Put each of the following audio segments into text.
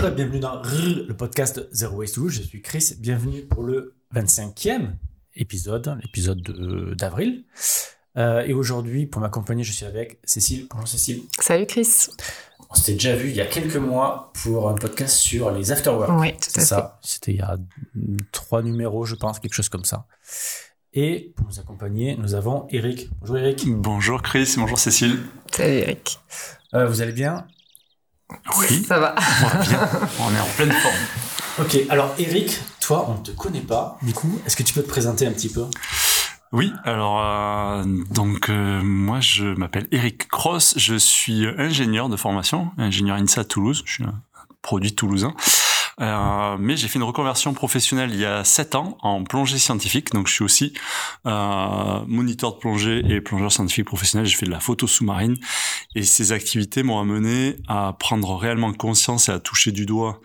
Bonjour et bienvenue dans le podcast Zero Waste Toulouse. Je suis Chris. Bienvenue pour le 25e épisode, l'épisode d'avril. Euh, et aujourd'hui, pour m'accompagner, je suis avec Cécile. Bonjour Cécile. Salut Chris. On s'était déjà vu il y a quelques mois pour un podcast sur les afterworks. Oui, tout à ça. C'était il y a trois numéros, je pense, quelque chose comme ça. Et pour nous accompagner, nous avons Eric. Bonjour Eric. Bonjour Chris, bonjour Cécile. Salut Eric. Euh, vous allez bien? Oui. Ça va. On va bien, on est en pleine forme. Ok, alors Eric, toi, on ne te connaît pas. Du coup, est-ce que tu peux te présenter un petit peu? Oui, alors euh, donc euh, moi je m'appelle Eric Cross, je suis ingénieur de formation, ingénieur INSA Toulouse, je suis un produit toulousain. Euh, mais j'ai fait une reconversion professionnelle il y a 7 ans en plongée scientifique. Donc je suis aussi euh, moniteur de plongée et plongeur scientifique professionnel. J'ai fait de la photo sous-marine et ces activités m'ont amené à prendre réellement conscience et à toucher du doigt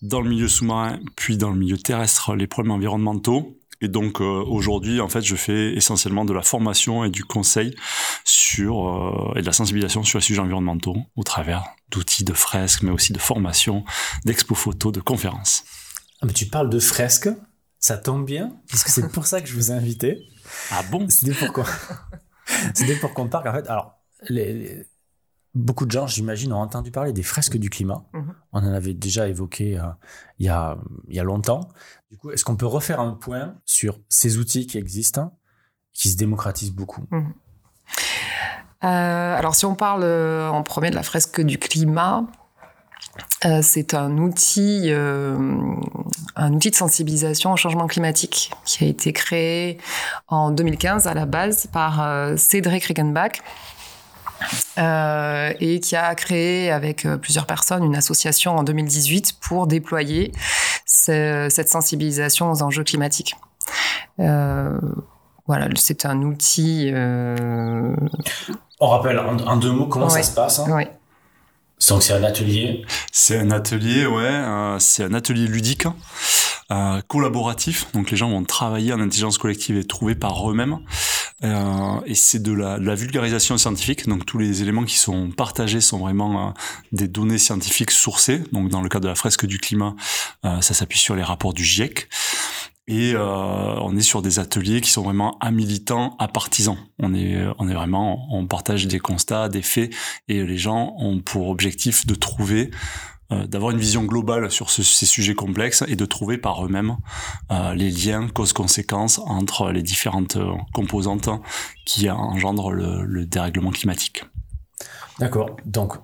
dans le milieu sous-marin puis dans le milieu terrestre les problèmes environnementaux et donc euh, aujourd'hui, en fait, je fais essentiellement de la formation et du conseil sur euh, et de la sensibilisation sur les sujets environnementaux au travers d'outils de fresques, mais aussi de formation, d'expo photos, de conférences. Ah, mais tu parles de fresques, ça tombe bien, puisque c'est pour ça que je vous ai invité. Ah bon? C'était pour qu'on C'était pour qu'on parle. En fait, alors les, beaucoup de gens, j'imagine, ont entendu parler des fresques du climat. Mhm. On en avait déjà évoqué euh, il, y a, il y a longtemps. Du coup, est-ce qu'on peut refaire un point sur ces outils qui existent, qui se démocratisent beaucoup? Mhm. Euh, alors, si on parle euh, en premier de la fresque du climat, c'est un outil, un outil de sensibilisation au changement climatique qui a été créé en 2015 à la base par Cédric Rickenbach. Euh, et qui a créé avec euh, plusieurs personnes une association en 2018 pour déployer ce- cette sensibilisation aux enjeux climatiques. Euh, voilà, c'est un outil. euh, On rappelle en, en deux mots comment ça se passe. hein. ouais. Donc c'est un atelier. C'est un atelier, ouais, euh, c'est un atelier ludique, euh, collaboratif. Donc les gens vont travailler en intelligence collective et trouver par eux-mêmes. Euh, et c'est de la, vulgarisation scientifique. Donc tous les éléments qui sont partagés sont vraiment euh, des données scientifiques sourcées. Donc dans le cas de la fresque du climat, euh, ça s'appuie sur les rapports du GIEC. Et euh, on est sur des ateliers qui sont vraiment à militants, à partisans. On est, on est vraiment, on partage des constats, des faits, et les gens ont pour objectif de trouver d'avoir une vision globale sur ce- ces sujets complexes et de trouver par eux-mêmes euh, les liens causes-conséquences entre les différentes euh, composantes qui engendrent le, le dérèglement climatique. D'accord. Donc,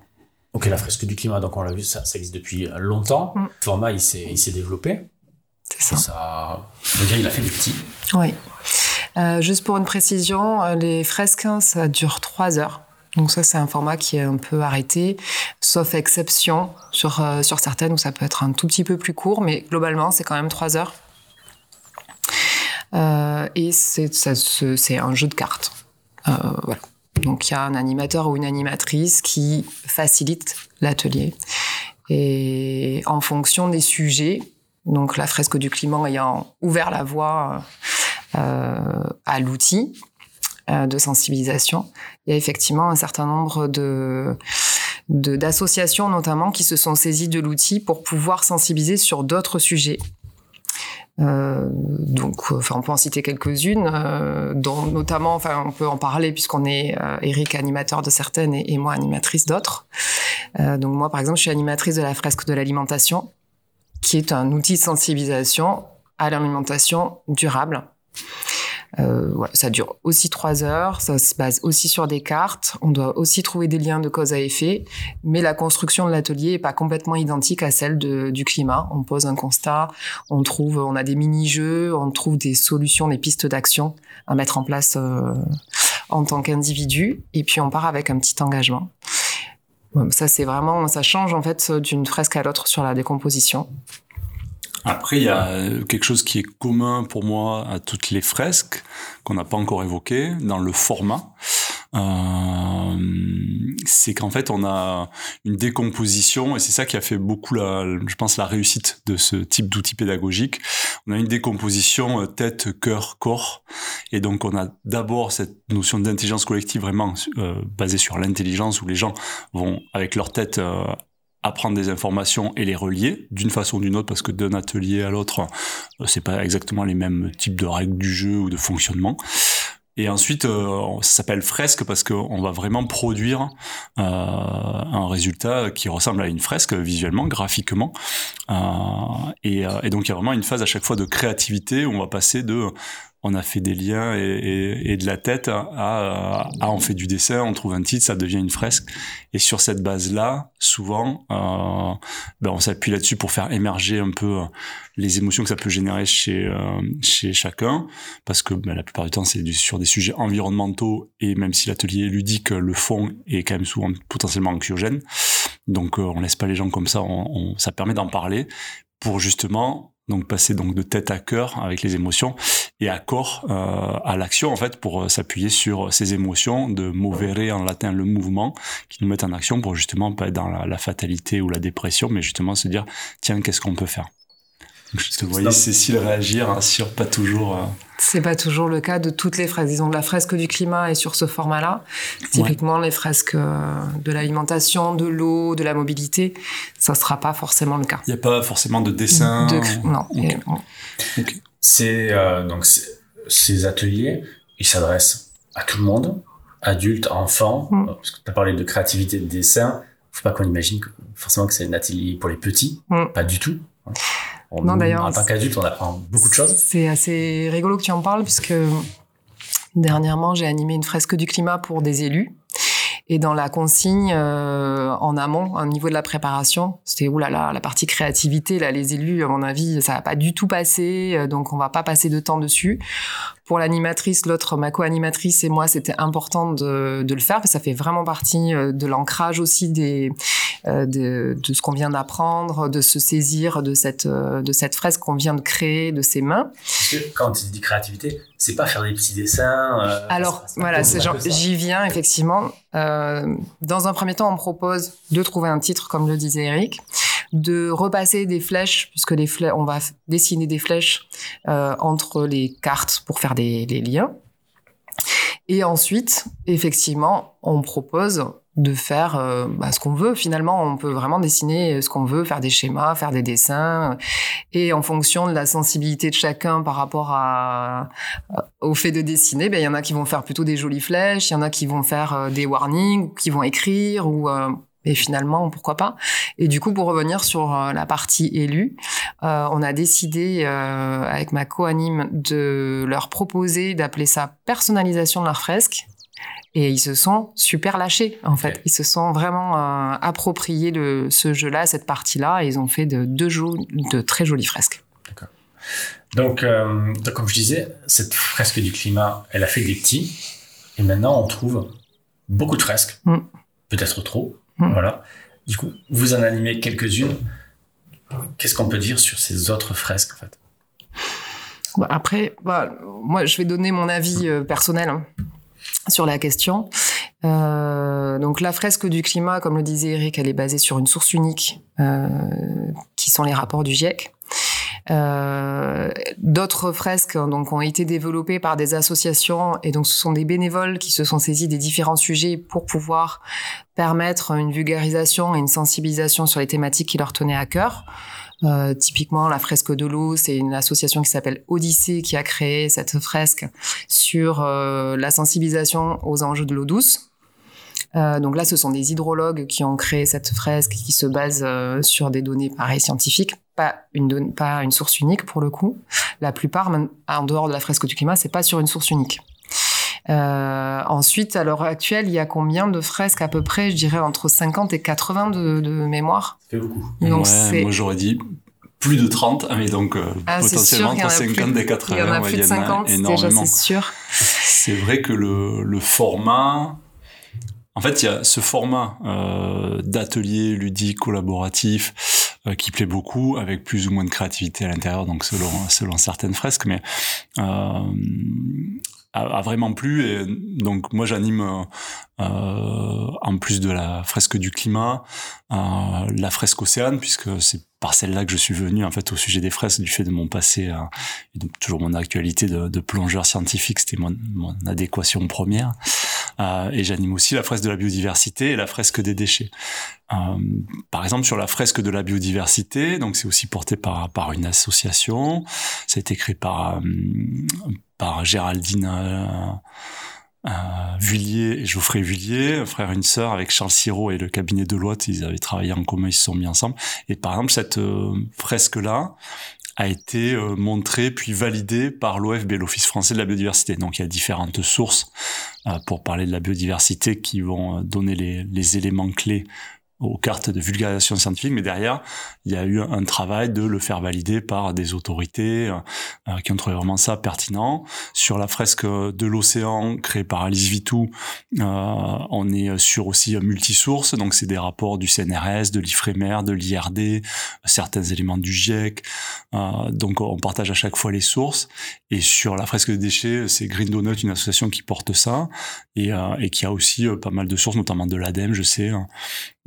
ok, la fresque du climat, donc on l'a vu, ça, ça existe depuis longtemps. Mm. Le format, il s'est il s'est développé. C'est ça. Ça, gars, il a fait des petits. Oui. Euh, juste pour une précision, euh, les fresques, hein, ça dure trois heures. Donc ça, c'est un format qui est un peu arrêté, sauf exception sur, euh, sur certaines où ça peut être un tout petit peu plus court, mais globalement, c'est quand même trois heures. Euh, et c'est un jeu de cartes. Euh, voilà. Donc il y a un animateur ou une animatrice qui facilite l'atelier. Et en fonction des sujets, donc la fresque du climat ayant ouvert la voie à l'outil de sensibilisation, il y a effectivement un certain nombre de d'associations notamment qui se sont saisies de l'outil pour pouvoir sensibiliser sur d'autres sujets. Euh, donc, enfin, on peut en citer quelques-unes, euh, dont notamment, enfin, on peut en parler puisqu'on est euh, Eric animateur de certaines et, et moi animatrice d'autres. Euh, donc moi, par exemple, je suis animatrice de la fresque de l'alimentation, qui est un outil de sensibilisation à l'alimentation durable. Euh, voilà, ça dure aussi trois heures, ça se base aussi sur des cartes, on doit aussi trouver des liens de cause à effet, mais la construction de l'atelier est pas complètement identique à celle de- du climat. On pose un constat, on trouve, on a des mini-jeux, on trouve des solutions, des pistes d'action à mettre en place euh, en tant qu'individu, et puis on part avec un petit engagement. Ça, c'est vraiment, ça change en fait d'une fresque à l'autre sur la décomposition. Après, il y a euh, quelque chose qui est commun pour moi à toutes les fresques qu'on n'a pas encore évoqué dans le format. Euh, c'est qu'en fait, on a une décomposition et c'est ça qui a fait beaucoup, la, je pense, la réussite de ce type d'outil pédagogique. On a une décomposition euh, tête, cœur, corps. Et donc, on a d'abord cette notion d'intelligence collective vraiment euh, basée sur l'intelligence où les gens vont, avec leur tête, apprendre des informations et les relier d'une façon ou d'une autre parce que d'un atelier à l'autre euh, c'est pas exactement les mêmes types de règles du jeu ou de fonctionnement et ensuite, euh, ça s'appelle fresque parce qu'on va vraiment produire euh, un résultat qui ressemble à une fresque visuellement, graphiquement. Euh, et, euh, et, donc, il y a vraiment une phase à chaque fois de créativité où on va passer de on a fait des liens et, et, et de la tête à, à, on fait du dessin, on trouve un titre, ça devient une fresque. Et sur cette base-là, souvent, euh, ben on s'appuie là-dessus pour faire émerger un peu euh, les émotions que ça peut générer chez euh, chez chacun, parce que ben, la plupart du temps c'est sur des sujets environnementaux et même si l'atelier est ludique, le fond est quand même souvent potentiellement anxiogène. Donc euh, on laisse pas les gens comme ça, on, on, ça permet d'en parler pour justement donc passer donc de tête à cœur avec les émotions et à corps euh, à l'action en fait pour euh, s'appuyer sur ces émotions de movere en latin le mouvement qui nous mettent en action pour justement pas être dans la, la fatalité ou la dépression mais justement se dire tiens qu'est-ce qu'on peut faire? Donc, je te voyais Cécile réagir hein, sur pas toujours euh... C'est pas toujours le cas de toutes les fresques. Disons que la fresque du climat est sur ce format-là. Typiquement, ouais. les fresques euh, de l'alimentation, de l'eau, de la mobilité, ça sera pas forcément le cas. Il n'y a pas forcément de dessin. De... Non. Okay. Et... Okay. C'est euh, donc ces ateliers, ils s'adressent à tout le monde, adultes, enfants. Mm. Parce que tu as parlé de créativité, de dessin. Faut pas qu'on imagine que, forcément que c'est un atelier pour les petits. Mm. Pas du tout. On, non, d'ailleurs. En tant qu'adulte, on apprend beaucoup de choses. C'est assez rigolo que tu en parles, puisque dernièrement, j'ai animé une fresque du climat pour des élus. Et dans la consigne euh, en amont, au niveau de la préparation, c'était oulala, la partie créativité, là, les élus, à mon avis, ça va pas du tout passer, euh, donc on va pas passer de temps dessus. Pour l'animatrice, l'autre, ma co-animatrice et moi, c'était important de, de, le faire parce que ça fait vraiment partie euh, de l'ancrage aussi des, de, de, ce qu'on vient d'apprendre, de se saisir de cette, euh, de cette fresque qu'on vient de créer de ses mains. Parce que quand tu dis créativité, c'est pas faire des petits dessins. Euh, Alors voilà, j'y viens effectivement. Euh, dans un premier temps, on propose de trouver un titre, comme le disait Eric, de repasser des flèches, puisque les flèches, on va dessiner des flèches euh, entre les cartes pour faire des, des liens. Et ensuite, effectivement, on propose de faire euh, bah, ce qu'on veut. Finalement, on peut vraiment dessiner ce qu'on veut, faire des schémas, faire des dessins. Et en fonction de la sensibilité de chacun par rapport à, au fait de dessiner, ben, il y en a qui vont faire plutôt des jolies flèches, il y en a qui vont faire euh, des warnings, qui vont écrire ou... Euh, et finalement, pourquoi pas Et du coup, pour revenir sur euh, la partie élue, euh, on a décidé euh, avec ma co-anime de leur proposer d'appeler ça personnalisation de leur fresque. Et ils se sont super lâchés, en fait. Okay. Ils se sont vraiment euh, appropriés de ce jeu-là, cette partie-là, et ils ont fait de deux jeux, de très jolies fresques. D'accord. Donc, euh, donc, comme je disais, cette fresque du climat, elle a fait des petits, et maintenant on trouve beaucoup de fresques, mm. peut-être trop. Mm. Voilà. Du coup, vous en animez quelques-unes. Qu'est-ce qu'on peut dire sur ces autres fresques, en fait? Bah Après, bah, moi, je vais donner mon avis euh, personnel. Hein sur la question. Euh, donc la fresque du climat, comme le disait Eric, elle est basée sur une source unique, euh, qui sont les rapports du GIEC. Euh, D'autres fresques donc ont été développées par des associations et donc ce sont des bénévoles qui se sont saisis des différents sujets pour pouvoir permettre une vulgarisation et une sensibilisation sur les thématiques qui leur tenaient à cœur. Euh, typiquement, la fresque de l'eau, c'est une association qui s'appelle Odyssée qui a créé cette fresque sur euh, la sensibilisation aux enjeux de l'eau douce. Euh, donc là, ce sont des hydrologues qui ont créé cette fresque qui se base euh, sur des données pareilles scientifiques, pas une, pas une source unique pour le coup. La plupart, même en dehors de la fresque du climat, c'est pas sur une source unique. Euh, ensuite, à l'heure actuelle, il y a combien de fresques à peu près Je dirais entre 50 et 80 de, de mémoire? C'est beaucoup. Donc ouais, moi j'aurais dit plus de 30, mais donc euh, ah, potentiellement entre 50 plus, et 80. Il y en a plus de 50, déjà c'est sûr. C'est vrai que le, le format... En fait, il y a ce format euh, d'atelier ludique, collaboratif, euh, qui plaît beaucoup, avec plus ou moins de créativité à l'intérieur, donc selon, selon certaines fresques, mais euh, a, vraiment plu. Et donc moi j'anime euh, en plus de la fresque du climat, euh, la fresque océane, puisque c'est par celle-là que je suis venu en fait au sujet des fresques du fait de mon passé euh, et toujours mon actualité de, plongeur scientifique, c'était mon, mon, adéquation première. Euh, et j'anime aussi la fresque de la biodiversité et la fresque des déchets. Euh, par exemple, sur la fresque de la biodiversité, donc c'est aussi porté par par une association. Ça a été créé par euh, par Géraldine. Euh, Vullier et Geoffrey Vullier, frère et une sœur, avec Charles Siro et le cabinet de Lotte, ils avaient travaillé en commun, ils se sont mis ensemble. Et par exemple, cette fresque-là, a été euh, montré puis validé par l'OFB, l'Office français de la biodiversité. Donc il y a différentes sources euh, pour parler de la biodiversité qui vont euh, donner les, les éléments clés aux cartes de vulgarisation scientifique, mais derrière, il y a eu un travail de le faire valider par des autorités euh, qui ont trouvé vraiment ça pertinent. Sur la fresque de l'océan créée par Alice Vitou, euh, on est sur aussi multisources, donc c'est des rapports du CNRS, de l'IFREMER, de l'IRD, certains éléments du GIEC, euh, donc on partage à chaque fois les sources. Et sur la fresque des déchets, c'est Green Donut, une association qui porte ça, et, euh, et qui a aussi euh, pas mal de sources, notamment de l'ADEME, je sais, hein.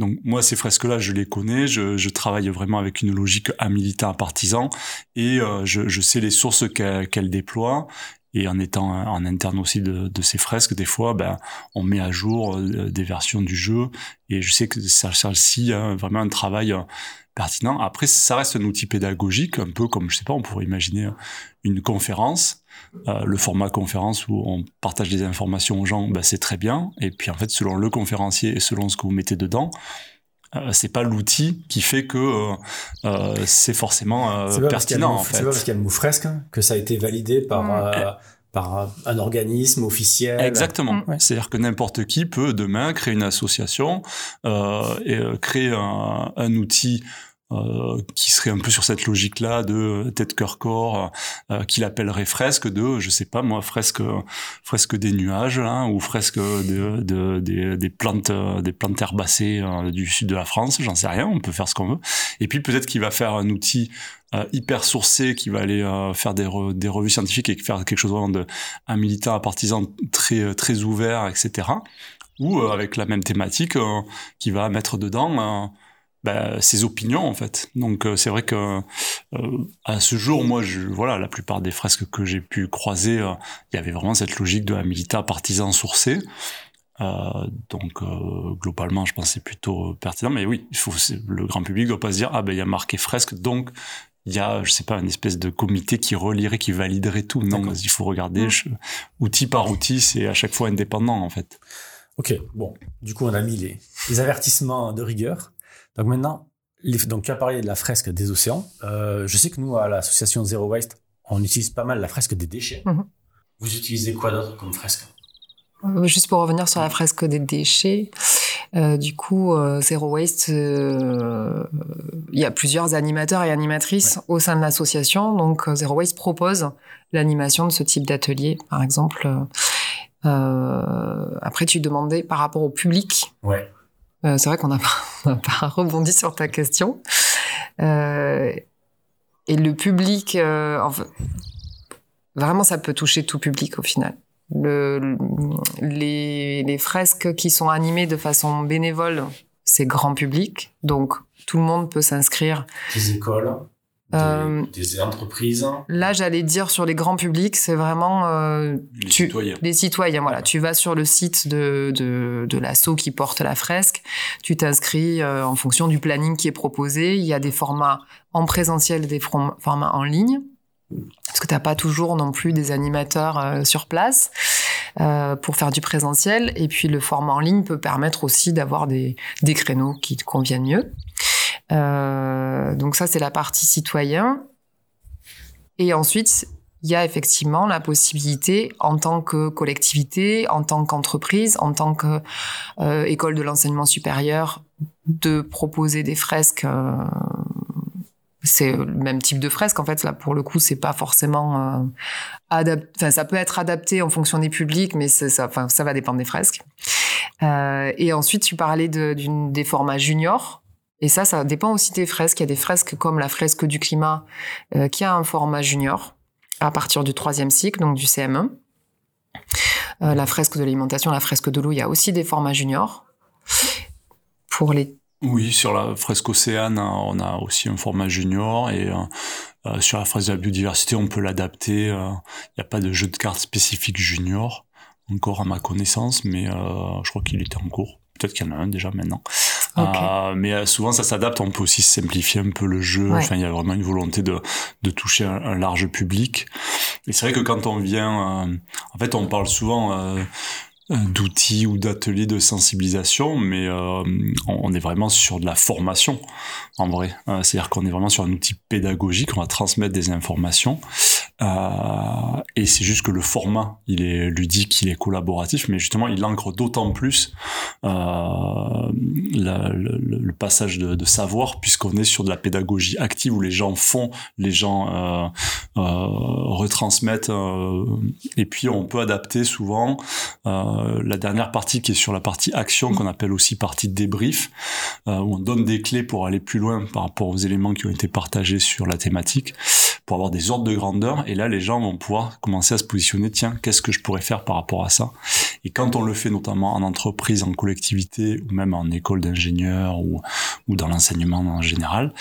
Donc moi, ces fresques-là, je les connais, je, travaille vraiment avec une logique à militant, partisan, et euh, je, je, sais les sources qu'elle déploie. Et en étant en interne aussi de, de, ces fresques, des fois, ben, on met à jour euh, des versions du jeu. Et je sais que ça, ça aussi hein, vraiment un travail euh, pertinent. Après, ça reste un outil pédagogique, un peu comme, je sais pas, on pourrait imaginer une conférence euh, le format conférence où on partage des informations aux gens, bah, c'est très bien. Et puis en fait, selon le conférencier et selon ce que vous mettez dedans, euh, c'est pas l'outil qui fait que euh, euh c'est forcément pertinent. En fait. C'est pas parce qu'il y a le mot fresque hein, que ça a été validé par. Mm. par un organisme officiel. Exactement. C'est-à-dire que n'importe qui peut demain créer une association et créer un, un outil euh, qui serait un peu sur cette logique-là de tête cœur corps, euh, qu'il appellerait fresque de, je sais pas moi, fresque fresque des nuages hein, ou fresque de, de, des, des plantes des plantes herbacées euh, du sud de la France, j'en sais rien, on peut faire ce qu'on veut. Et puis peut-être qu'il va faire un outil hyper sourcé qui va aller faire des, des revues scientifiques et faire quelque chose vraiment de un militant, un partisan très très ouvert, etc. Ou avec la même thématique qui va mettre dedans bah, ses opinions en fait. Donc euh, c'est vrai que euh, à ce jour, moi, je, voilà, la plupart des fresques que j'ai pu croiser, euh, il y avait vraiment cette logique de la milita partisan sourcé. donc globalement, je pense c'est plutôt pertinent. Mais oui, il faut le grand public doit pas se dire ah ben il y a marqué fresque, donc il y a, je sais pas, une espèce de comité qui relierait, qui validerait tout. Non, il faut regarder mmh. outil par outil, c'est à chaque fois indépendant en fait. Ok, bon, du coup on a mis les, les avertissements de rigueur. Donc maintenant, donc tu as parlé de la fresque des océans. Euh, je sais que nous, à l'association Zero Waste, on utilise pas mal la fresque des déchets. Mhm. Vous utilisez quoi d'autre comme fresque? Euh, Juste pour revenir sur la fresque des déchets, euh, du coup, Zero Waste, il y a plusieurs animateurs et animatrices au sein de l'association. Donc, Zero Waste propose l'animation de ce type d'atelier, par exemple. après, tu demandais par rapport au public. Ouais. Euh, c'est vrai qu'on n'a pas, rebondi sur ta question. Euh, et le public, euh, vraiment, ça peut toucher tout public au final. Le, les, fresques qui sont animées de façon bénévole, c'est grand public, donc tout le monde peut s'inscrire. Les écoles euh, des, entreprises. Là, j'allais dire sur les grands publics, c'est vraiment euh, les citoyens. Les citoyens, voilà. Tu vas sur le site de de, de l'assaut qui porte la fresque, tu t'inscris euh, en fonction du planning qui est proposé. Il y a des formats en présentiel, des formats en ligne, parce que t'as pas toujours non plus des animateurs euh, sur place. Euh, pour faire du présentiel. Et puis le format en ligne peut permettre aussi d'avoir des, des créneaux qui te conviennent mieux. Euh, donc ça, c'est la partie citoyen. Et ensuite, il y a effectivement la possibilité, en tant que collectivité, en tant qu'entreprise, en tant qu'école euh, de l'enseignement supérieur, de proposer des fresques. Euh, c'est le même type de fresque en fait là pour le coup c'est pas forcément adapté enfin ça peut être adapté en fonction des publics mais ça va dépendre des fresques et ensuite tu parlais de, des formats juniors et ça, ça dépend aussi des fresques. Il y a des fresques comme la fresque du climat euh, qui a un format junior à partir du troisième cycle, donc du CM1. Euh, la fresque de l'alimentation, la fresque de l'eau, il y a aussi des formats juniors. Pour les oui, sur la fresque océane, hein, on a aussi un format junior et euh, sur la fresque de la biodiversité, on peut l'adapter. Il n'y a pas de jeu de cartes spécifique junior. encore à ma connaissance, mais je crois qu'il était en cours. Peut-être qu'il y en a un déjà maintenant. Mais souvent ça s'adapte, on peut aussi simplifier un peu le jeu. Enfin, il y a vraiment une volonté de, de toucher un, large public. Et c'est vrai que quand on vient, en fait, on parle souvent d'outils ou d'ateliers de sensibilisation, mais euh, on est vraiment sur de la formation en vrai. Euh, c'est-à-dire qu'on est vraiment sur un outil pédagogique, on va transmettre des informations. Euh, et c'est juste que le format, il est ludique, il est collaboratif, mais justement, il ancre d'autant plus euh, le, le, passage de, de savoir, puisqu'on est sur de la pédagogie active où les gens font, les gens euh, euh retransmettent, euh, et puis on peut adapter souvent la dernière partie qui est sur la partie action, qu'on appelle aussi partie débrief, où on donne des clés pour aller plus loin par rapport aux éléments qui ont été partagés sur la thématique, pour avoir des ordres de grandeur. Et là, les gens vont pouvoir commencer à se positionner, tiens, qu'est-ce que je pourrais faire par rapport à ça? Et quand on le fait notamment en entreprise, en collectivité, ou même en école d'ingénieurs, ou, ou dans l'enseignement en général,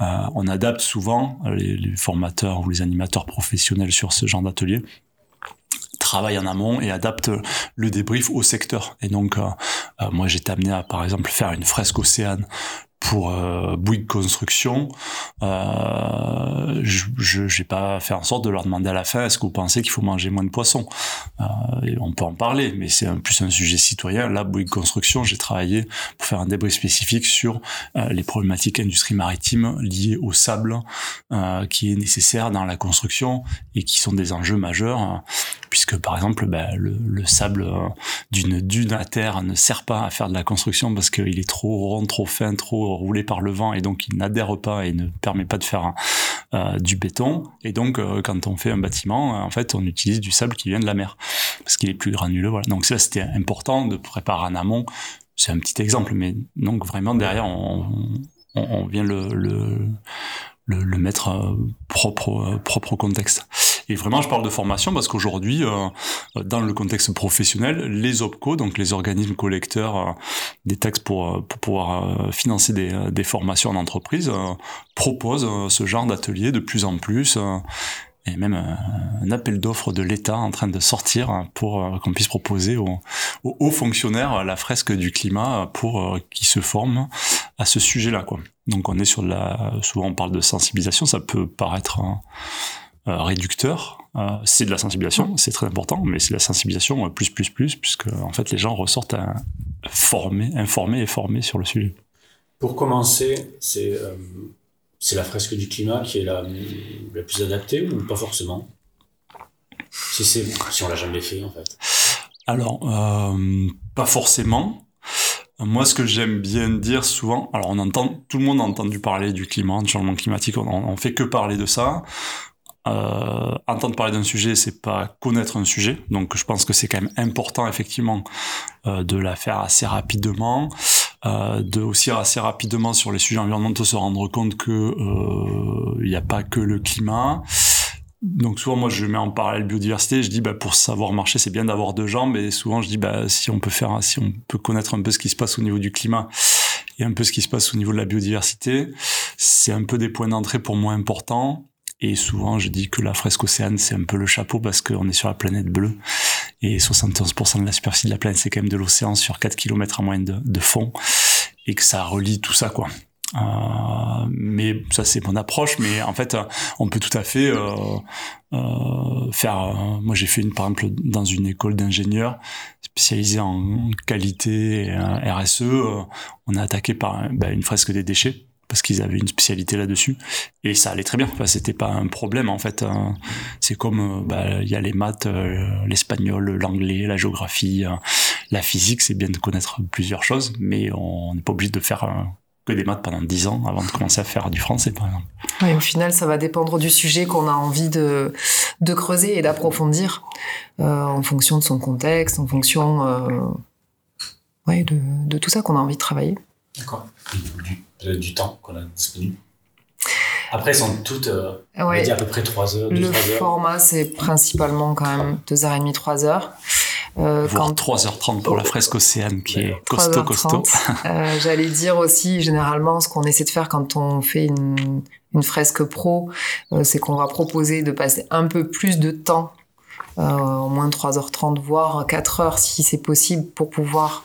euh, on adapte souvent, les, formateurs ou les animateurs professionnels sur ce genre d'atelier, travaillent en amont et adaptent le débrief au secteur. Et donc, euh, euh, moi, j'étais amené à, par exemple, faire une fresque océane pour euh, Bouygues Construction, euh, je n'ai pas fait en sorte de leur demander à la fin est-ce que vous pensez qu'il faut manger moins de poissons? Euh, On peut en parler, mais c'est plus un sujet citoyen. Là, Bouygues Construction, j'ai travaillé pour faire un débrief spécifique sur euh, les problématiques industrie maritime liées au sable euh, qui est nécessaire dans la construction et qui sont des enjeux majeurs puisque par exemple ben, le, le, sable euh, d'une dune à terre ne sert pas à faire de la construction parce qu'il est trop rond, trop fin, trop roulé par le vent et donc il n'adhère pas et ne permet pas de faire euh, du béton. Et donc euh, quand on fait un bâtiment, en fait on utilise du sable qui vient de la mer parce qu'il est plus granuleux. Voilà. Donc ça c'était important de préparer en amont. C'est un petit exemple, mais donc vraiment derrière on, on, on vient le, le le, le, mettre propre propre au contexte. Et vraiment, je parle de formation parce qu'aujourd'hui, euh, dans le contexte professionnel, les OPCO, donc les organismes collecteurs euh, des taxes pour, euh, pour pouvoir financer des, des, formations en entreprise, proposent ce genre d'atelier de plus en plus et même un appel d'offres de l'État en train de sortir pour qu'on puisse proposer aux, aux, hauts fonctionnaires la fresque du climat pour qu'ils se forment à ce sujet-là. Donc on est sur la, souvent on parle de sensibilisation, ça peut paraître euh, réducteur. Euh, c'est de la sensibilisation, c'est très important, mais c'est de la sensibilisation euh, plus, plus, plus, puisque en fait les gens ressortent formés, informés et formés sur le sujet. Pour commencer, c'est c'est la fresque du climat qui est la, la plus adaptée ou pas forcément? Si, si on l'a jamais fait en fait Alors, pas forcément. Moi, ce que j'aime bien dire souvent, alors on entend, tout le monde a entendu parler du climat, du changement climatique, on, on fait que parler de ça. Euh, entendre parler d'un sujet, c'est pas connaître un sujet. Donc, je pense que c'est quand même important, effectivement, euh, de la faire assez rapidement, euh, de aussi assez rapidement sur les sujets environnementaux se rendre compte que euh, il n'y a pas que le climat. Donc souvent moi je mets en parallèle biodiversité, je dis bah pour savoir marcher c'est bien d'avoir deux jambes et souvent je dis bah si on peut faire si on peut connaître un peu ce qui se passe au niveau du climat et un peu ce qui se passe au niveau de la biodiversité, c'est un peu des points d'entrée pour moi importants et souvent, je dis que la fresque océane, c'est un peu le chapeau parce qu'on est sur la planète bleue. Et 71% de la superficie de la planète, c'est quand même de l'océan sur 4 km en moyenne de, fond. Et que ça relie tout ça, quoi. Euh, mais ça, c'est mon approche. Mais en fait, on peut tout à fait euh, euh, faire... Euh, moi, j'ai fait, une, par exemple, dans une école d'ingénieurs spécialisée en qualité et RSE, euh, on a attaqué par ben, une fresque des déchets parce qu'ils avaient une spécialité là-dessus et ça allait très bien. Enfin, c'était pas un problème en fait. Hein. C'est comme euh, bah, il y a les maths, euh, l'espagnol, l'anglais, la géographie, euh, la physique. C'est bien de connaître plusieurs choses, mais on n'est pas obligé de faire que des maths pendant dix ans avant de commencer à faire du français, par exemple. Au final, ça va dépendre du sujet qu'on a envie de, creuser et d'approfondir en fonction de son contexte, en fonction de tout ça qu'on a envie de travailler. D'accord du temps qu'on a disponible. Après, elles sont toutes, euh, on dit à peu près 3 heures. Le format, c'est principalement quand même 2h30, 3 heures. Euh, quand... 3h30 pour la fresque océane qui est costaud, costaud. euh, J'allais dire aussi, généralement, ce qu'on essaie de faire quand on fait une, une fresque pro, euh, c'est qu'on va proposer de passer un peu plus de temps, euh, au moins moins 3h30, voire 4h si c'est possible pour pouvoir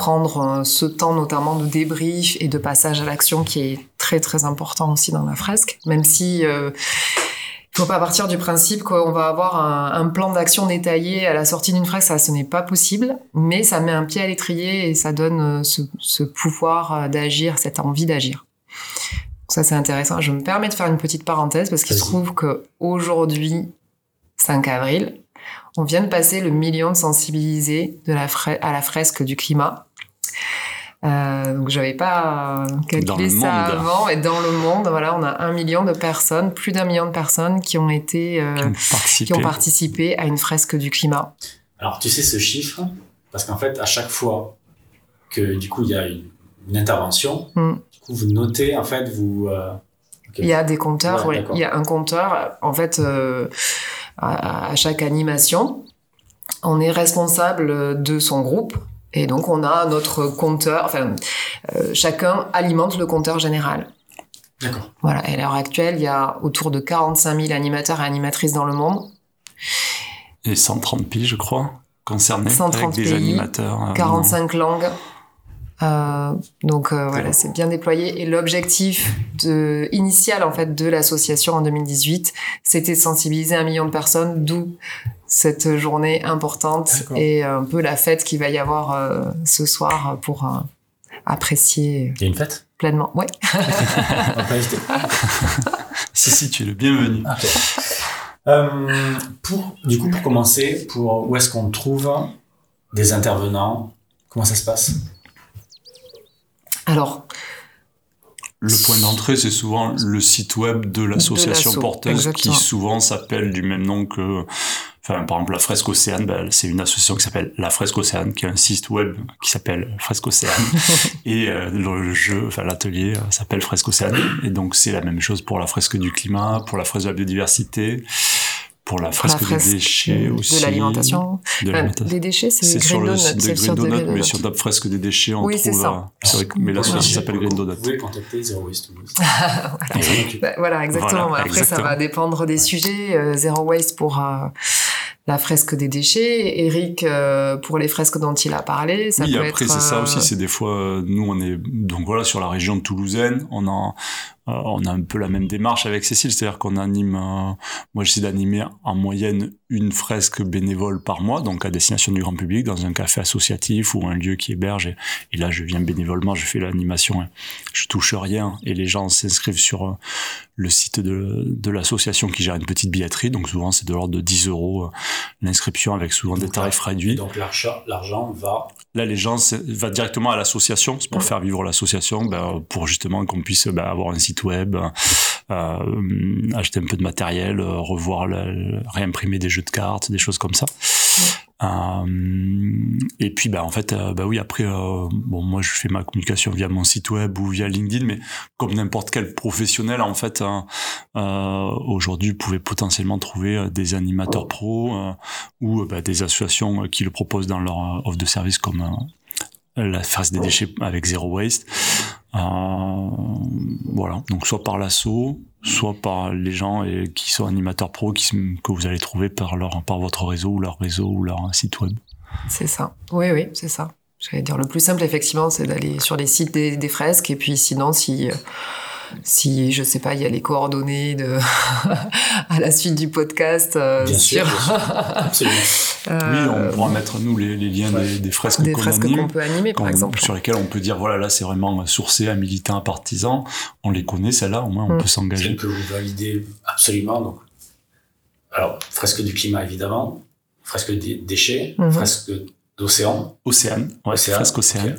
prendre ce temps notamment de débrief et de passage à l'action qui est très très important aussi dans la fresque, même si euh, il faut pas partir du principe qu'on va avoir un, un plan d'action détaillé à la sortie d'une fresque, ça ce n'est pas possible, mais ça met un pied à l'étrier et ça donne ce, ce pouvoir d'agir, cette envie d'agir. Ça c'est intéressant. Je me permets de faire une petite parenthèse parce qu'il se trouve que aujourd'hui, 5 avril, on vient de passer le million de sensibilisés de la à la fresque du climat. Euh, donc j'avais pas calculé ça avant. Et dans le monde voilà on a un million de personnes plus d'un million de personnes qui ont été euh, qui, ont qui, ont participé à une fresque du climat. Alors tu sais ce chiffre? Parce qu'en fait à chaque fois que du coup il y a une, une intervention mm. du coup vous notez en fait vous euh... okay. il y a des compteurs ouais, il y a un compteur en fait euh, à, à chaque animation. On est responsable de son groupe et donc on a notre compteur, enfin euh, chacun alimente le compteur général. D'accord. Voilà. Et à l'heure actuelle, il y a autour de 45 000 animateurs et animatrices dans le monde. Et 130 pays, je crois, concernés 130 avec des pays, animateurs. 45 euh, langues. Euh, donc euh, voilà, c'est bien déployé. Et l'objectif de, initial en fait de l'association en 2018, c'était de sensibiliser un million de personnes, d'où cette journée importante et un peu la fête qu'il va y avoir euh, ce soir pour euh, apprécier. Il y a une fête? Pleinement, ouais. si si, tu es le bienvenu. Okay. Euh, pour du coup pour commencer, pour où est-ce qu'on trouve des intervenants? Comment ça se passe? Alors, le point d'entrée, c'est souvent le site web de l'association porteuse exactement. qui souvent s'appelle du même nom que, enfin, par exemple, la Fresque Océane, ben, c'est une association qui s'appelle la Fresque Océane, qui a un site web qui s'appelle Fresque Océane. et euh, le jeu, enfin, l'atelier euh, s'appelle Fresque Océane. Et donc, c'est la même chose pour la fresque du climat, pour la fresque de la biodiversité pour la fresque, la fresque des déchets de aussi. De l'alimentation. De euh, des déchets, c'est sur Green le Donut. site de Green Donut, mais sur la fresque des déchets, on oui, trouve. Ça. Euh, vrai que, mais là, ça s'appelle Green Donut. Vous pouvez contacter Zero Waste Toulouse. voilà. voilà, exactement. Voilà, Après, exactement. ça va dépendre des sujets. Euh, Zero Waste pour euh, la fresque des déchets, Eric euh, pour les fresques dont il a parlé. Ça oui, peut après être, c'est ça aussi, c'est des fois nous on est donc voilà sur la région de Toulousaine, on a on a un peu la même démarche avec Cécile, c'est-à-dire qu'on anime, euh, moi j'essaie d'animer en moyenne une fresque bénévole par mois, donc à destination du grand public, dans un café associatif ou un lieu qui héberge. Et, et là, je viens bénévolement, je fais l'animation, hein. je touche rien, et les gens s'inscrivent sur euh, le site de, de l'association qui gère une petite billetterie, donc souvent c'est de l'ordre de 10 euros euh, l'inscription avec souvent donc des tarifs réduits. Donc l'argent va Là, les gens va directement à l'association, c'est pour faire vivre l'association, ben, pour justement qu'on puisse ben, avoir un site web, euh, acheter un peu de matériel, euh, revoir, le, réimprimer des jeux de cartes, des choses comme ça. Euh, et puis, bah, en fait, euh, bah oui, après, euh, bon, moi, je fais ma communication via mon site web ou via LinkedIn, mais comme n'importe quel professionnel, en fait, hein, aujourd'hui, vous pouvez potentiellement trouver des animateurs pros ou bah, des associations qui le proposent dans leur offre de service comme la phase des déchets avec zéro waste. Euh, voilà, donc soit par l'assaut, soit par les gens qui sont animateurs pro que vous allez trouver par, leur, par votre réseau ou leur réseau ou leur site web. C'est ça, oui, oui, c'est ça. J'allais dire le plus simple, effectivement, c'est d'aller sur les sites des, des, fresques et puis sinon, si si je sais pas, il y a les coordonnées de à la suite du podcast. Euh, bien sur... sûr, bien sûr. absolument. Euh, oui, on pourra mettre nous les, les liens ouais. des, des, fresques des qu'on fresques anime, qu'on peut animer, par exemple, sur lesquelles on peut dire voilà là c'est vraiment sourcé à militants, à partisans. On les connaît, celles-là, au moins on Mm. peut s'engager. que vous validez absolument. Donc, alors fresque du climat évidemment, fresque des déchets, Mhm. fresque d'océan, Océane, ouais, Océane, fresque océane. ok.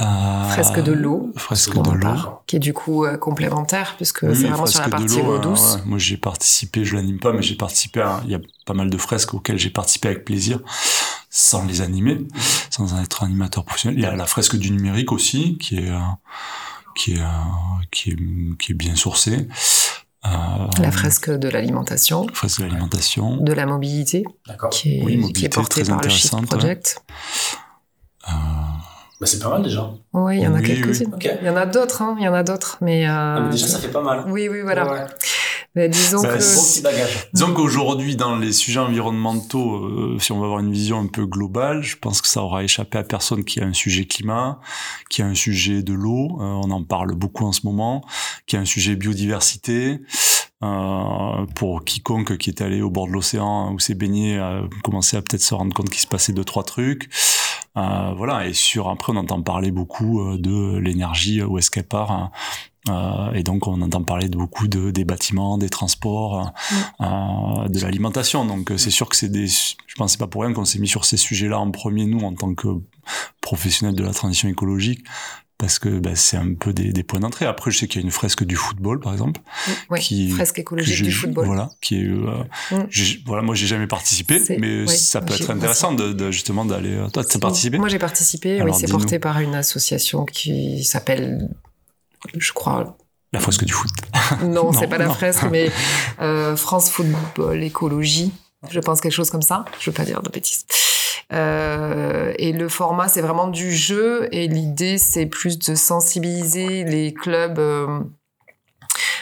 Euh, Fresque de l'eau. Fresque de l'eau. qui est du coup euh, complémentaire puisque Oui, c'est vraiment fresque sur la de partie l'eau, eau euh, douce. ouais. Moi, j'ai participé, je l'anime pas, mais j'ai participé à, il y a pas mal de fresques auxquelles j'ai participé avec plaisir, sans les animer, sans en être animateur professionnel. Il y a la fresque du numérique aussi, qui est, euh, qui est, euh, qui est, qui est bien sourcée. Euh, La fresque de l'alimentation, fresque de l'alimentation. de la mobilité, D'accord. qui est, Oui, qui mobilité, est portée très par le Shift ouais. Project. Euh, Bah, c'est pas mal déjà. Oui, il y en a Oui, quelques-unes. Ok. Il y en a d'autres, hein, il y en a d'autres, mais, euh, Ah, mais déjà ça fait pas mal. oui, oui, voilà. Ouais. Mais disons Bah, que c'est Bon petit bagage. Disons qu'aujourd'hui, dans les sujets environnementaux, euh, si on va avoir une vision un peu globale, je pense que ça aura échappé à personne qui a un sujet climat, qui a un sujet de l'eau, euh, on en parle beaucoup en ce moment, qui a un sujet biodiversité. Euh, pour quiconque qui est allé au bord de l'océan ou s'est baigné, a commencé à peut-être se rendre compte qu'il se passait deux trois trucs. Euh, voilà. Et sur après, on entend parler beaucoup euh, de l'énergie, où est-ce qu'elle part. hein. Euh, et donc, on entend parler de beaucoup de des bâtiments, des transports, euh, de l'alimentation. Donc, euh, c'est sûr que c'est des. Je pense que c'est pas pour rien qu'on s'est mis sur ces sujets-là en premier nous en tant que professionnels de la transition écologique. Parce que bah, c'est un peu des, des points d'entrée. Après, je sais qu'il y a une fresque du football, par exemple, oui, qui- fresque que écologique du football. Voilà, qui est. euh, Mm. voilà, moi, j'ai jamais participé, mais oui, ça peut être intéressant de, de justement d'aller. euh, Toi, tu as participé Moi, j'ai participé. Alors, oui, c'est porté par une association qui s'appelle, je crois, La fresque du foot. non, Non, c'est pas la fresque, mais euh, France Football Écologie. Je pense quelque chose comme ça. Je veux pas dire de bêtises. Euh, et le format, c'est vraiment du jeu. Et l'idée, c'est plus de sensibiliser les clubs euh,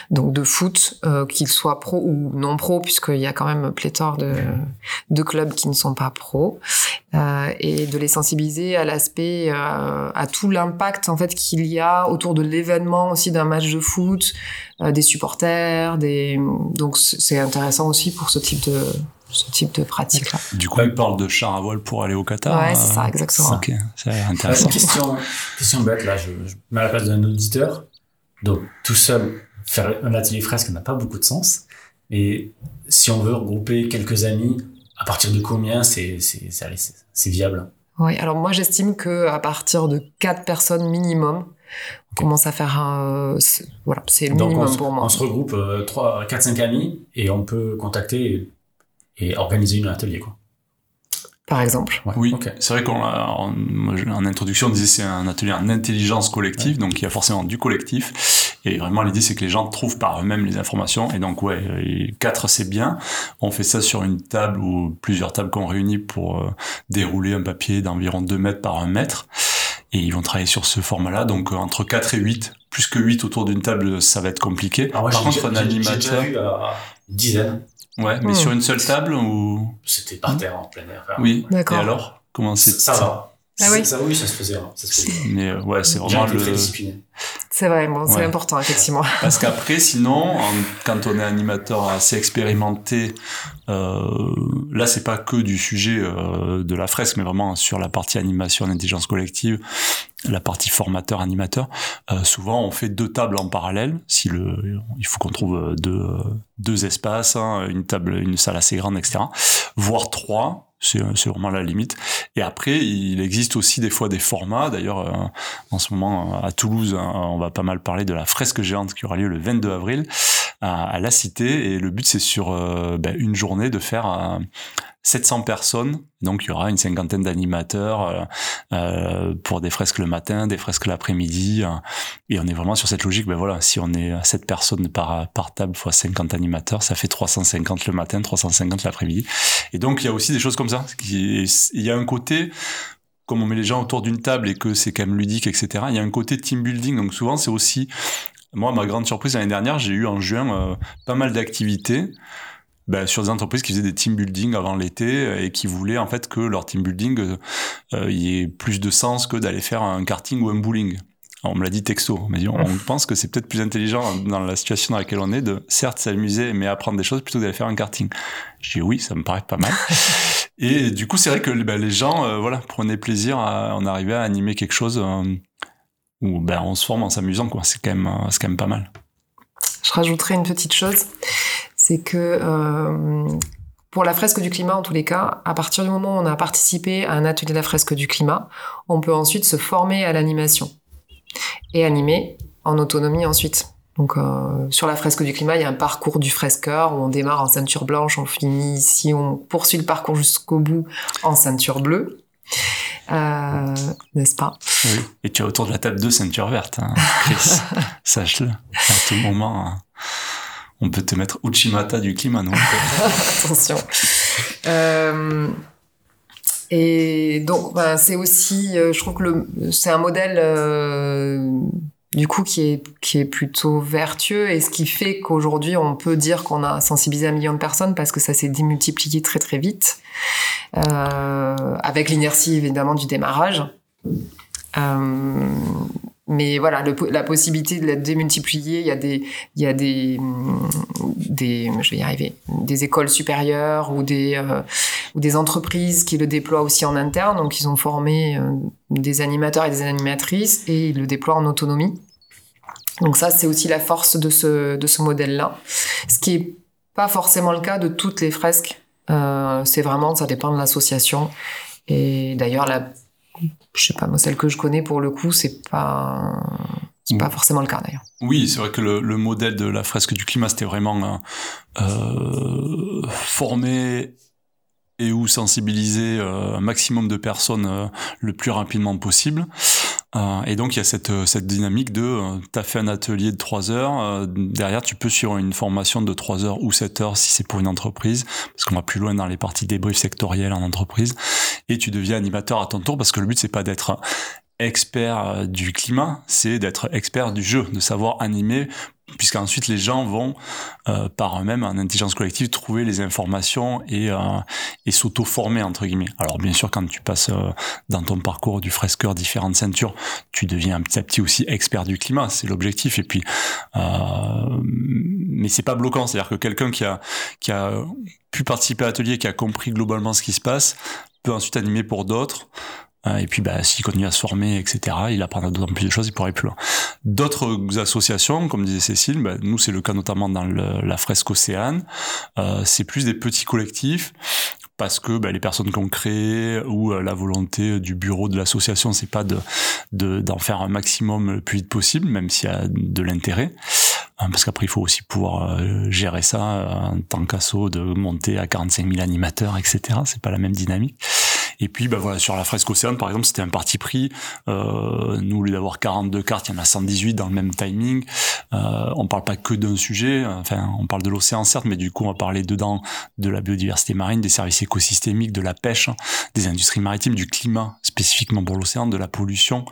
donc de foot, euh, qu'ils soient pro ou non pro, puisqu'il y a quand même pléthore de, clubs qui ne sont pas pro, et de les sensibiliser à l'aspect, à tout l'impact en fait qu'il y a autour de l'événement aussi d'un match de foot, des supporters, des donc c'est intéressant aussi pour ce type de ce type de pratique là. Du coup, Ouais. il parle de char à voile pour aller au Qatar. Ouais, c'est euh, ça, exactement. Ok, c'est Euh, intéressant. question, question bête, là, je, je mets à la place d'un auditeur. Donc, tout seul, faire un atelier fresque n'a pas beaucoup de sens. Et si on veut regrouper quelques amis, à partir de combien c'est c'est c'est c'est- c'est viable? Oui, alors moi j'estime que à partir de quatre personnes minimum, on commence à faire un c'est- voilà, c'est le Donc, minimum on, se- pour moi. on se regroupe euh, 3, 4, 5 amis et on peut contacter et, organiser un atelier. Quoi. Par exemple. Ouais, Oui, c'est vrai qu'en en, je- en introduction, on disait c'est un atelier en intelligence collective, donc il y a forcément du collectif. Et vraiment, l'idée, c'est que les gens trouvent par eux-mêmes les informations. Et donc, ouais, et quatre, c'est bien. On fait ça sur une table ou plusieurs tables qu'on réunit pour euh, dérouler un papier d'environ 2 mètres par 1 mètre. Et ils vont travailler sur ce format-là. Donc, euh, entre 4 et 8, plus que 8 autour d'une table, ça va être compliqué. Alors, moi, par contre, un j'ai déjà animateur. vu euh, une dizaine. Ouais, mais Hmm. sur une seule table ou? C'était par terre, en plein air. Enfin, Oui. D'accord. Et alors? Comment c'est Ça, ça va. Ah oui. Ça, oui, ça se faisait. hein, Ça se faisait. Mais euh, ouais, c'est vraiment le. très discipliné. C'est vrai, bon, c'est Ouais. important effectivement. Parce qu'après, sinon, en- quand on est animateur assez expérimenté, euh, là, c'est pas que du sujet euh, de la fresque, mais vraiment sur la partie animation en intelligence collective, la partie formateur-animateur. euh, souvent, on fait deux tables en parallèle. Si le, il faut qu'on trouve deux, deux espaces, hein, une table, une salle assez grande, etc. Voire trois. C'est vraiment la limite. Et après, il existe aussi des fois des formats. D'ailleurs, euh, en ce moment, à Toulouse, hein, on va pas mal parler de la fresque géante qui aura lieu le 22 avril à, à la Cité. Et le but, c'est sur euh, ben, une journée de faire euh, 700 personnes. Donc, il y aura une cinquantaine d'animateurs euh, euh, pour des fresques le matin, des fresques l'après-midi. euh, et on est vraiment sur cette logique. Ben voilà, si on est à 7 personnes par, par table fois 50 animateurs, ça fait 350 le matin, 350 l'après-midi. Et donc, il y a aussi des choses comme ça. Il y a un côté comme on met les gens autour d'une table et que c'est quand même ludique, etc. Il y a un côté team building. Donc souvent, c'est aussi moi, ma grande surprise l'année dernière, j'ai eu en juin euh, pas mal d'activités ben, sur des entreprises qui faisaient des team building avant l'été euh, et qui voulaient en fait que leur team building euh, euh, y ait plus de sens que d'aller faire un karting ou un bowling. Alors, on me l'a dit texto. On dit, on pense que c'est peut-être plus intelligent dans la situation dans laquelle on est de certes s'amuser mais apprendre des choses plutôt que d'aller faire un karting. J'ai oui, ça me paraît pas mal. Et du coup, c'est vrai que ben, les gens, euh, voilà, prenaient plaisir à en arriver à animer quelque chose euh, où ben, on se forme en s'amusant, quoi. C'est quand même, c'est quand même pas mal. Je rajouterai une petite chose, c'est que euh, pour la fresque du climat, en tous les cas, à partir du moment où on a participé à un atelier de la fresque du climat, on peut ensuite se former à l'animation et animer en autonomie ensuite. Donc euh, sur la fresque du climat, il y a un parcours du fresqueur où on démarre en ceinture blanche, on finit ici, on poursuit le parcours jusqu'au bout en ceinture bleue. Euh, n'est-ce pas? Oui. Et tu as autour de la table deux ceintures vertes, hein, Chris. Sache-le. À tout moment, hein, on peut te mettre Uchimata du climat, non Attention. Euh, et donc, ben, c'est aussi, euh, je trouve que le- c'est un modèle euh, du coup qui est qui est plutôt vertueux et ce qui fait qu'aujourd'hui on peut dire qu'on a sensibilisé un million de personnes parce que ça s'est démultiplié très très vite avec l'inertie évidemment du démarrage. Mais voilà, la possibilité de la démultiplier, il y a des, il y a des, je vais y arriver, des écoles supérieures ou des, euh, ou des entreprises qui le déploient aussi en interne. Donc, ils ont formé euh, des animateurs et des animatrices et ils le déploient en autonomie. Donc ça, c'est aussi la force de ce, de ce modèle-là. Ce qui est pas forcément le cas de toutes les fresques. Euh, c'est vraiment, ça dépend de l'association. Et d'ailleurs, la je sais pas, moi, celle que je connais pour le coup, c'est pas, c'est pas forcément le cas d'ailleurs. Oui, c'est vrai que le, le, modèle de la fresque du climat, c'était vraiment euh, former et ou sensibiliser euh, un maximum de personnes euh, le plus rapidement possible. Euh, et donc il y a cette, cette dynamique de euh, tu as fait un atelier de 3 heures, euh, derrière tu peux suivre une formation de 3 heures ou 7 heures si c'est pour une entreprise, parce qu'on va plus loin dans les parties débriefs sectoriels en entreprise, et tu deviens animateur à ton tour, parce que le but c'est pas d'être expert du climat, c'est d'être expert du jeu, de savoir animer puisqu'ensuite les gens vont euh, par eux-mêmes en intelligence collective trouver les informations et, euh, et s'auto-former entre guillemets. Alors bien sûr quand tu passes euh, dans ton parcours du fresqueur différentes ceintures, tu deviens petit à petit aussi expert du climat, c'est l'objectif et puis euh, mais c'est pas bloquant, c'est-à-dire que quelqu'un qui a qui a pu participer à l'atelier, qui a compris globalement ce qui se passe, peut ensuite animer pour d'autres et puis, bah, s'il continue à se former, etc., il apprendra d'autant plus de choses, il pourra aller plus loin. D'autres associations, comme disait Cécile, bah, nous, c'est le cas notamment dans la fresque Océane. Euh, c'est plus des petits collectifs parce que bah, les personnes qu'on crée ou euh, la volonté du bureau de l'association, c'est pas de d'en faire un maximum le plus vite possible, même s'il y a de l'intérêt. Hein, parce qu'après, il faut aussi pouvoir euh, gérer ça euh, en tant qu'asso, de monter à 45 000 animateurs, etc. C'est pas la même dynamique. Et puis, bah voilà, sur la fresque Océane, par exemple, c'était un parti pris. Euh, nous, au lieu d'avoir 42 cartes, il y en a 118 dans le même timing. Euh, on parle pas que d'un sujet. Enfin, on parle de l'océan, certes, mais du coup, on va parler dedans de la biodiversité marine, des services écosystémiques, de la pêche, des industries maritimes, du climat, spécifiquement pour l'océan, de la pollution,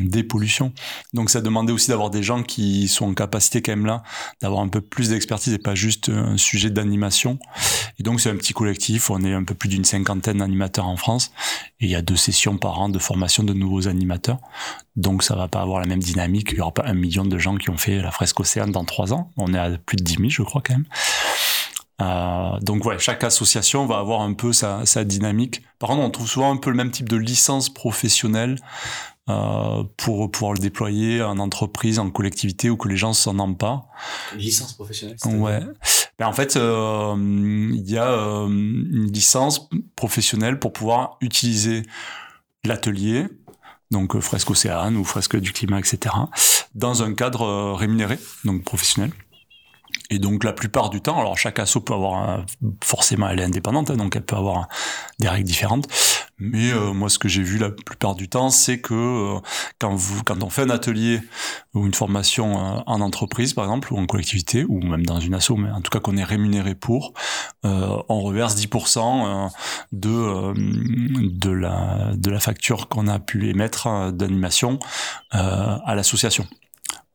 des pollutions. Donc ça demandait aussi d'avoir des gens qui sont en capacité quand même là d'avoir un peu plus d'expertise et pas juste un sujet d'animation. Et donc c'est un petit collectif, on est un peu plus d'une cinquantaine d'animateurs en France et il y a deux sessions par an de formation de nouveaux animateurs. Donc ça va pas avoir la même dynamique, il y aura pas un million de gens qui ont fait la fresque océane dans trois ans. On est à plus de 10 000 je crois quand même. Euh, donc ouais, chaque association va avoir un peu sa, sa, dynamique. Par contre, on trouve souvent un peu le même type de licence professionnelle euh, pour pouvoir le déployer en entreprise, en collectivité ou que les gens s'en emparent. licence professionnelle. Ouais. Ben en fait, euh, il y a euh, une licence professionnelle pour pouvoir utiliser l'atelier, donc fresque océane ou fresque du climat, etc., dans un cadre rémunéré, donc professionnel. Et donc la plupart du temps, alors chaque asso peut avoir forcément elle est indépendante, hein, donc elle peut avoir des règles différentes. Mais euh, moi, ce que j'ai vu la plupart du temps, c'est que euh, quand vous, quand on fait un atelier ou une formation euh, en entreprise, par exemple, ou en collectivité, ou même dans une asso, mais en tout cas qu'on est rémunéré pour, on reverse 10% de de la de la facture qu'on a pu émettre d'animation à l'association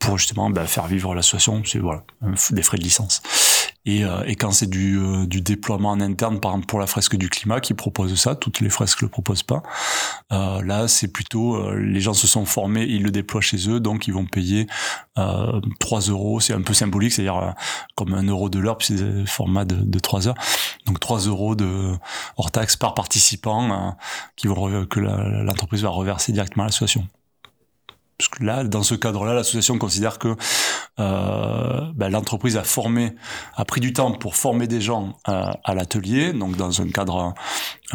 pour justement bah, faire vivre l'association, c'est voilà des frais de licence. Et, euh, et quand c'est du, euh, du déploiement en interne, par exemple pour la fresque du climat qui propose ça, toutes les fresques le proposent pas. Euh, là, c'est plutôt euh, les gens se sont formés, ils le déploient chez eux, donc ils vont payer 3 euros. C'est un peu symbolique, c'est-à-dire comme un euro de l'heure, puis c'est un format de, de 3 heures. Donc 3 euros de hors taxe par participant qui vont que l'entreprise va reverser directement à l'association parce que là, dans ce cadre-là, l'association considère que euh, ben, l'entreprise a formé, a pris du temps pour former des gens euh, à l'atelier, donc dans un cadre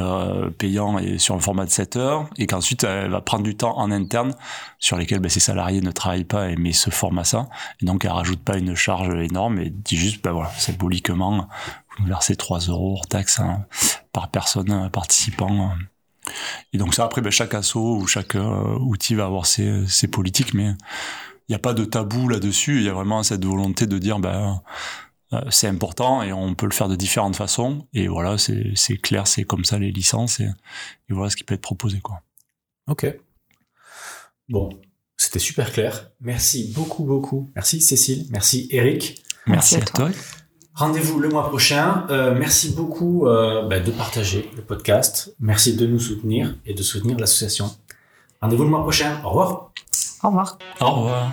euh, payant et sur un format de 7 heures, et qu'ensuite elle va prendre du temps en interne sur lesquels ben, ses salariés ne travaillent pas mais se forment à ça, et donc elle rajoute pas une charge énorme et dit juste, ben voilà, symboliquement, vous versez 3 euros hors taxe hein, par personne participant. Et donc ça, après, ben, chaque asso ou chaque euh, outil va avoir ses, ses politiques, mais il n'y a pas de tabou là-dessus. Il y a vraiment cette volonté de dire, ben, euh, c'est important et on peut le faire de différentes façons. Et voilà, c'est clair, c'est comme ça les licences et, et, voilà ce qui peut être proposé. Quoi. Ok. Bon, c'était super clair. Merci beaucoup, beaucoup. Merci Cécile, merci Eric. Merci Merci, à à toi. toi. Rendez-vous le mois prochain. Euh, merci beaucoup euh, bah, de partager le podcast. Merci de nous soutenir et de soutenir l'association. Rendez-vous le mois prochain. Au revoir. Au revoir. Au revoir.